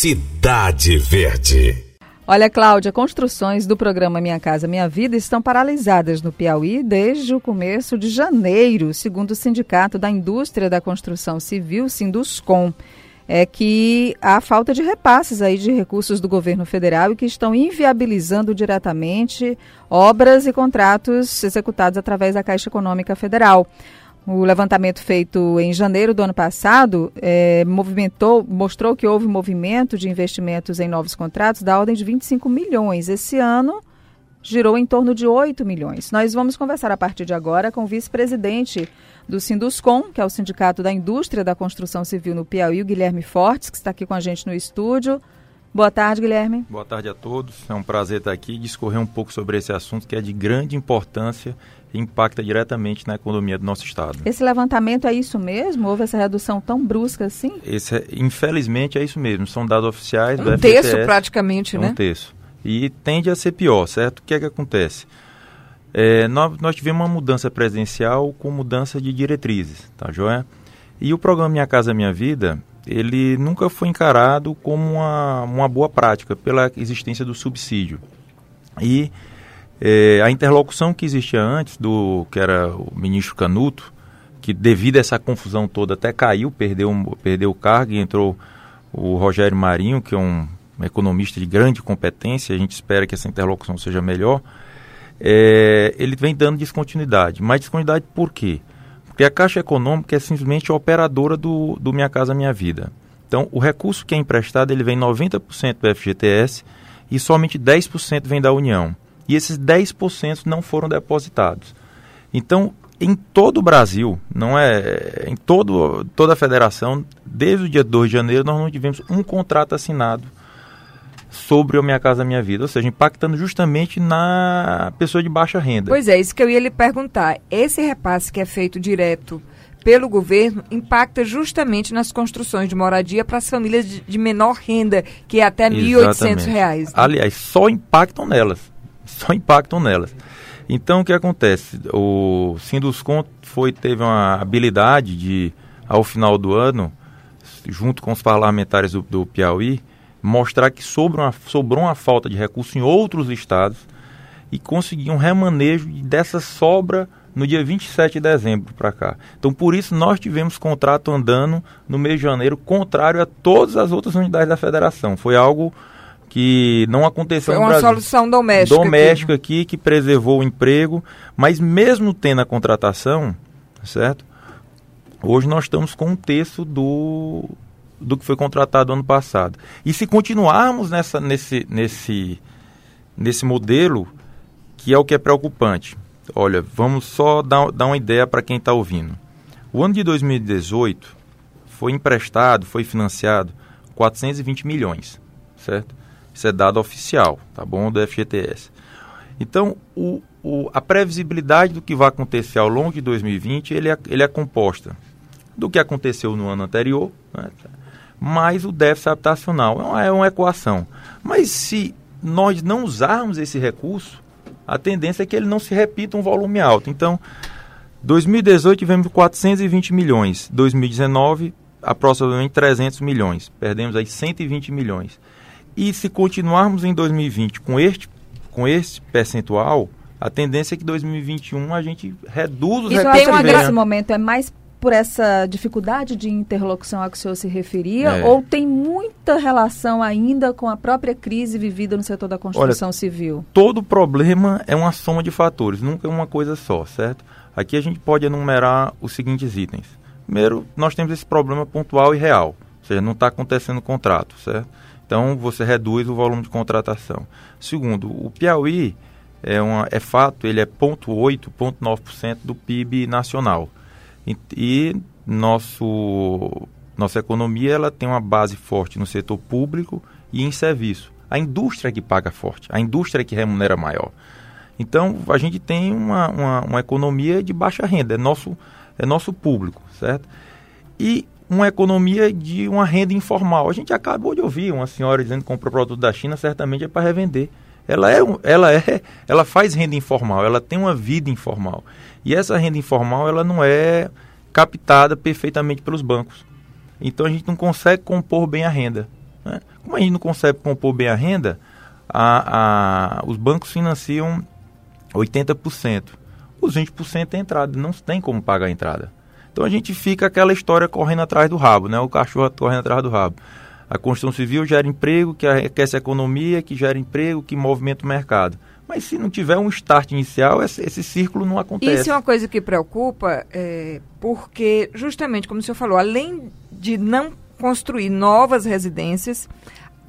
Cidade Verde. Olha, Cláudia, construções do programa Minha Casa Minha Vida estão paralisadas no Piauí desde o começo de janeiro, segundo o Sindicato da Indústria da Construção Civil, Sinduscom. É que há falta de repasses aí de recursos do governo federal e que estão inviabilizando diretamente obras e contratos executados através da Caixa Econômica Federal. O levantamento feito em janeiro do ano passado é, movimentou, mostrou que houve movimento de investimentos em novos contratos da ordem de 25 milhões. Esse ano girou em torno de 8 milhões. Nós vamos conversar a partir de agora com o vice-presidente do Sinduscom, que é o Sindicato da Indústria da Construção Civil no Piauí, o Guilherme Fortes, que está aqui com a gente no estúdio. Boa tarde, Guilherme. Boa tarde a todos. É um prazer estar aqui e discorrer um pouco sobre esse assunto que é de grande importância impacta diretamente na economia do nosso estado. Esse levantamento é isso mesmo? Houve essa redução tão brusca assim? Esse, é, infelizmente é isso mesmo. São dados oficiais um do FGTS. Um terço praticamente, é né? Um terço. E tende a ser pior, certo? O que é que acontece? É, nós, nós tivemos uma mudança presidencial com mudança de diretrizes, tá joia? E o programa Minha Casa Minha Vida, ele nunca foi encarado como uma, uma boa prática pela existência do subsídio. E é, a interlocução que existia antes do que era o ministro Canuto, que devido a essa confusão toda até caiu, perdeu, perdeu o cargo e entrou o Rogério Marinho, que é um, economista de grande competência, a gente espera que essa interlocução seja melhor. É, ele vem dando descontinuidade. Mas descontinuidade por quê? Porque a Caixa Econômica é simplesmente a operadora do, do Minha Casa Minha Vida. Então, o recurso que é emprestado, ele vem 90% do FGTS e somente 10% vem da União e esses 10% não foram depositados. Então, em todo o Brasil, não é em todo, toda a federação, desde o dia 2 de janeiro, nós não tivemos um contrato assinado sobre o Minha Casa Minha Vida, ou seja, impactando justamente na pessoa de baixa renda. Pois é, isso que eu ia lhe perguntar. Esse repasse que é feito direto pelo governo impacta justamente nas construções de moradia para as famílias de, de, menor renda, que é até R$ 1.800. Aliás, só impactam nelas só impactam nelas. Então, o que acontece? O Sinduscon foi, teve uma habilidade de, ao final do ano, junto com os parlamentares do, do Piauí, mostrar que sobrou uma, sobrou uma falta de recurso em outros estados e conseguir um remanejo dessa sobra no dia 27 de dezembro para cá. Então, por isso, nós tivemos contrato andando no mês de janeiro, contrário a todas as outras unidades da federação. Foi algo que não aconteceu Foi uma solução doméstica. Doméstica aqui. aqui que preservou o emprego, mas mesmo tendo a contratação, certo? Hoje nós estamos com um terço do, do que foi contratado ano passado. E se continuarmos nessa, nesse, nesse, nesse modelo, que é o que é preocupante. Olha, vamos só dar, dar uma ideia para quem está ouvindo. O ano de 2018 foi emprestado, foi financiado 420 milhões, certo? Isso é dado oficial, tá bom? Do FGTS. Então, o, o, a previsibilidade do que vai acontecer ao longo de 2020, ele é, ele é composta do que aconteceu no ano anterior, né? Mais o déficit habitacional. É uma, é uma equação. Mas se nós não usarmos esse recurso, a tendência é que ele não se repita um volume alto. Então, 2018 tivemos 420 milhões, 2019 aproximadamente 300 milhões, perdemos aí 120 milhões. E se continuarmos em 2020 com este, com este percentual, a tendência é que 2021 a gente reduz os Isso tem uma nesse momento é mais por essa dificuldade de interlocução a que o senhor se referia é. ou tem muita relação ainda com a própria crise vivida no setor da construção Olha, civil? Todo problema é uma soma de fatores, nunca é uma coisa só, certo? Aqui a gente pode enumerar os seguintes itens. Primeiro, nós temos esse problema pontual e real, ou seja, não está acontecendo contrato, certo? Então você reduz o volume de contratação. Segundo, o Piauí é, uma, é fato, ele é 0,8, 0,9% do PIB nacional. E, e, nosso, nossa economia ela tem uma base forte no setor público e em serviço. A indústria é que paga forte, a indústria é que remunera maior. Então a gente tem uma, uma, uma economia de baixa renda, é nosso, é nosso público, certo? E uma economia de uma renda informal. A gente acabou de ouvir uma senhora dizendo que comprou produto da China, certamente é para revender. Ela é, ela é, ela faz renda informal, ela tem uma vida informal. E essa renda informal, ela não é captada perfeitamente pelos bancos. Então a gente não consegue compor bem a renda. Né? Como a gente não consegue compor bem a renda, a, a, os bancos financiam 80%. Os 20% é entrada, não tem como pagar a entrada. Então a gente fica aquela história correndo atrás do rabo, né? o cachorro correndo atrás do rabo. A construção civil gera emprego, que aquece a economia, que gera emprego, que movimenta o mercado. Mas se não tiver um start inicial, esse, esse círculo não acontece. Isso é uma coisa que preocupa, é, porque, justamente como o senhor falou, além de não construir novas residências,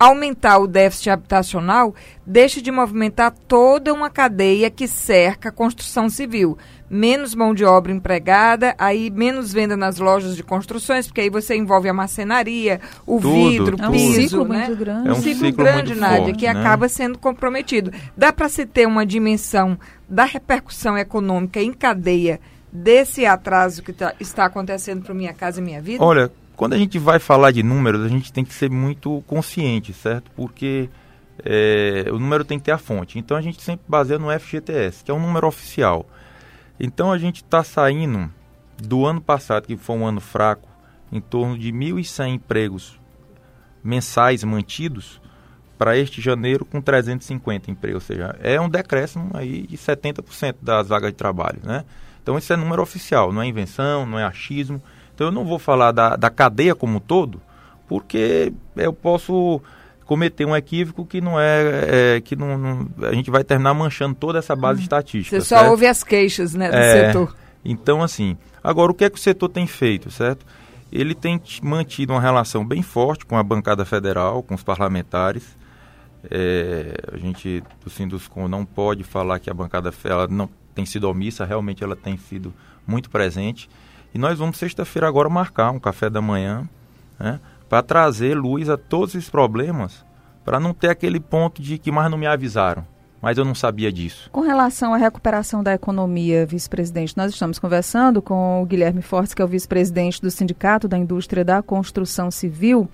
aumentar o déficit habitacional, deixa de movimentar toda uma cadeia que cerca a construção civil menos mão de obra empregada, aí menos venda nas lojas de construções, porque aí você envolve a marcenaria, o tudo, vidro, o piso, é um ciclo né? muito grande. É um um ciclo, ciclo grande, muito Nádia, forte, que né? acaba sendo comprometido. Dá para se ter uma dimensão da repercussão econômica em cadeia desse atraso que tá- está acontecendo para Minha Casa e Minha Vida? Olha, quando a gente vai falar de números, a gente tem que ser muito consciente, certo? Porque é, o número tem que ter a fonte. Então a gente sempre baseia no FGTS, que é um número oficial. Então a gente está saindo do ano passado, que foi um ano fraco, em torno de 1.100 empregos mensais mantidos para este janeiro com 350 empregos, ou seja, é um decréscimo aí de 70% das vagas de trabalho, né? Então isso é número oficial, não é invenção, não é achismo. Então eu não vou falar da, da cadeia como um todo, porque eu posso cometer um equívoco que não é, é que não, não- a gente vai terminar manchando toda essa base estatística. Você só certo? ouve as queixas né, do É, setor. Então, assim, agora o que é que o setor tem feito, certo? Ele tem mantido uma relação bem forte com a bancada federal, com os parlamentares. É, a gente do Sinduscom não pode falar que a bancada ela não tem sido omissa, realmente ela tem sido muito presente. E nós vamos sexta-feira agora marcar um café da manhã, né, para trazer luz a todos esses problemas, para não ter aquele ponto de que mais não me avisaram, mas eu não sabia disso. Com relação à recuperação da economia, vice-presidente, nós estamos conversando com o Guilherme Fortes, que é o vice-presidente do Sindicato da Indústria da Construção Civil.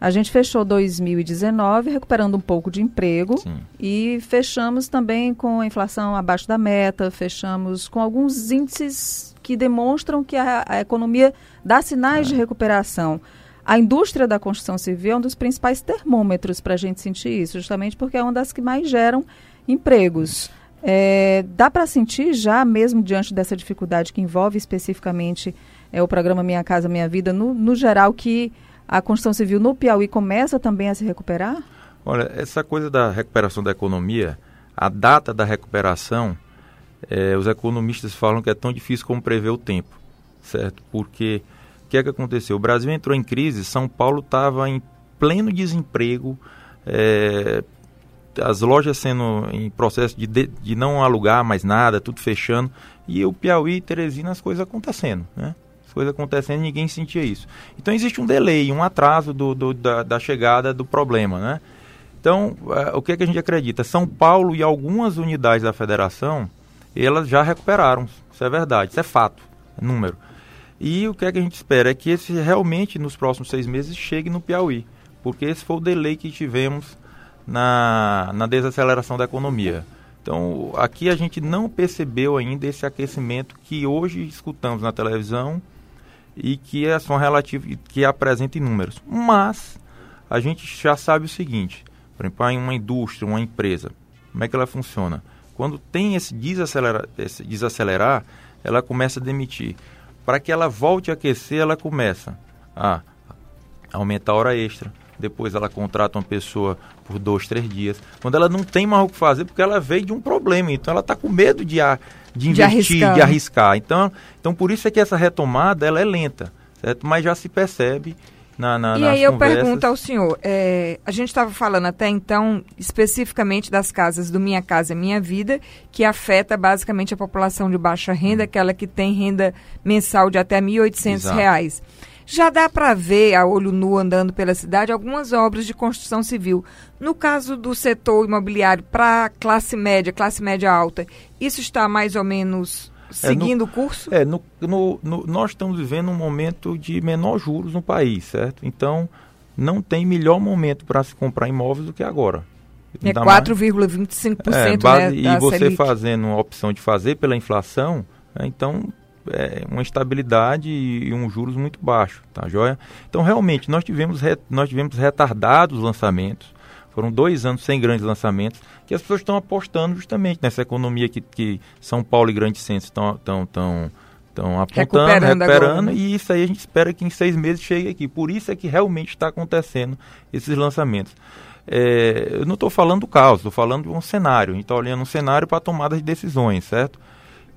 A gente fechou 2019 recuperando um pouco de emprego Sim. e fechamos também com a inflação abaixo da meta, fechamos com alguns índices que demonstram que a, a economia dá sinais de recuperação. A indústria da construção civil é um dos principais termômetros para a gente sentir isso, justamente porque é uma das que mais geram empregos. É, dá para sentir já, mesmo diante dessa dificuldade que envolve especificamente é, o programa Minha Casa Minha Vida, no, no geral, que a construção civil no Piauí começa também a se recuperar? Olha, essa coisa da recuperação da economia, a data da recuperação, eh, os economistas falam que é tão difícil como prever o tempo, certo? Porque o que é que aconteceu? O Brasil entrou em crise, São Paulo estava em pleno desemprego, eh, as lojas sendo em processo de, de, de não alugar mais nada, tudo fechando, e o Piauí e Teresina as coisas acontecendo, né? As coisas acontecendo e ninguém sentia isso. Então existe um delay, um atraso do, do- da, da chegada do problema, né? Então, eh, o que, é que a gente acredita? São Paulo e algumas unidades da federação, elas já recuperaram. Isso é verdade, isso é fato, é número. E o que, é que a gente espera é que esse realmente, nos próximos seis meses, chegue no Piauí. Porque esse foi o delay que tivemos na, na desaceleração da economia. Então, aqui a gente não percebeu ainda esse aquecimento que hoje escutamos na televisão e que é só relativo, que apresenta em números. Mas a gente já sabe o seguinte, por exemplo, em uma indústria, uma empresa, como é que ela funciona? Quando tem esse, desacelera, esse desacelerar, ela começa a demitir. Para que ela volte a aquecer, ela começa a aumentar a hora extra, depois ela contrata uma pessoa por dois, três dias. Quando ela não tem mais o que fazer, porque ela veio de um problema, então ela está com medo de, a, de investir, de arriscar. arriscar. Então, então por isso é que essa retomada ela é lenta, certo? Mas já se percebe na, na, E aí eu conversas. pergunto ao senhor, é, a gente estava falando até então especificamente das casas do Minha Casa Minha Vida, que afeta basicamente a população de baixa renda, aquela que tem renda mensal de até R$ 1.800 Exato. reais. Já dá para ver, a olho nu, andando pela cidade, algumas obras de construção civil. No caso do setor imobiliário para classe média, classe média alta, isso está mais ou menos É, no- seguindo o curso? É, no, no- no- nós estamos vivendo um momento de menor juros no país, certo? Então, não tem melhor momento para se comprar imóveis do que agora. É Ainda mais- 4,25% É, né, base- da e você Selic. fazendo uma opção de fazer pela inflação, né, então é, uma estabilidade e, e um juros muito baixo, tá joia? Então, realmente, nós tivemos, re, nós tivemos retardados lançamentos, foram dois anos sem grandes lançamentos, que as pessoas estão apostando justamente nessa economia que, que São Paulo e Grandes Centros estão, estão, estão, estão apontando, recuperando, recuperando né? e isso aí a gente espera que em seis meses chegue aqui. Por isso é que realmente está acontecendo esses lançamentos. É, eu não estou falando do caos, estou falando de um cenário. A gente está olhando um cenário para tomada de decisões, certo?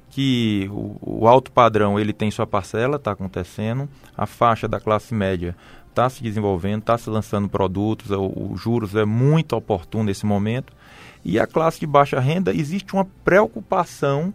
Que o, o alto padrão ele tem sua parcela, está acontecendo. A faixa da classe média está se desenvolvendo, está se lançando produtos, os juros é muito oportuno nesse momento. E a classe de baixa renda, existe uma preocupação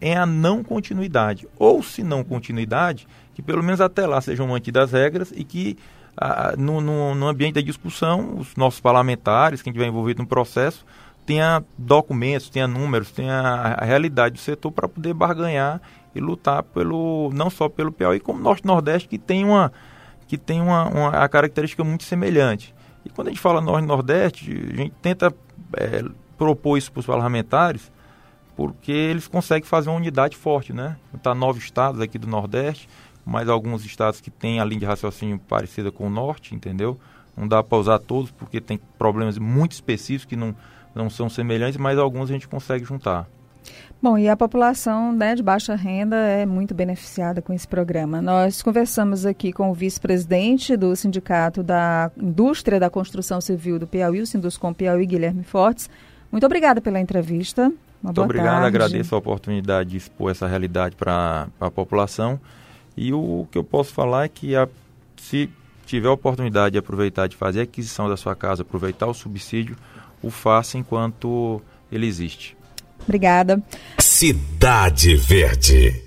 em a não continuidade. Ou, se não continuidade, que pelo menos até lá sejam mantidas as regras e que ah, no, no, no, ambiente da discussão, os nossos parlamentares, quem estiver envolvido no processo, tenha documentos, tenha números, tenha a, realidade do setor para poder barganhar e lutar pelo não só pelo Piauí, como Norte Nordeste, que tem uma que tem uma, uma característica muito semelhante. E quando a gente fala Norte Nordeste, a gente tenta é, propor isso para os parlamentares, porque eles conseguem fazer uma unidade forte, né? Está nove estados aqui do Nordeste, mais alguns estados que têm a linha de raciocínio parecida com o Norte, entendeu? Não dá para usar todos, porque tem problemas muito específicos que não, não são semelhantes, mas alguns a gente consegue juntar. Bom, e a população né, de baixa renda é muito beneficiada com esse programa. Nós conversamos aqui com o vice-presidente do Sindicato da Indústria da Construção Civil do Piauí, o Sinduscom Piauí, Guilherme Fortes. Muito obrigada pela entrevista. Uma muito obrigado, tarde. agradeço a oportunidade de expor essa realidade para a população. E o que eu posso falar é que a, se tiver a oportunidade de aproveitar de fazer a aquisição da sua casa, aproveitar o subsídio, o faça enquanto ele existe. Obrigada. Cidade Verde.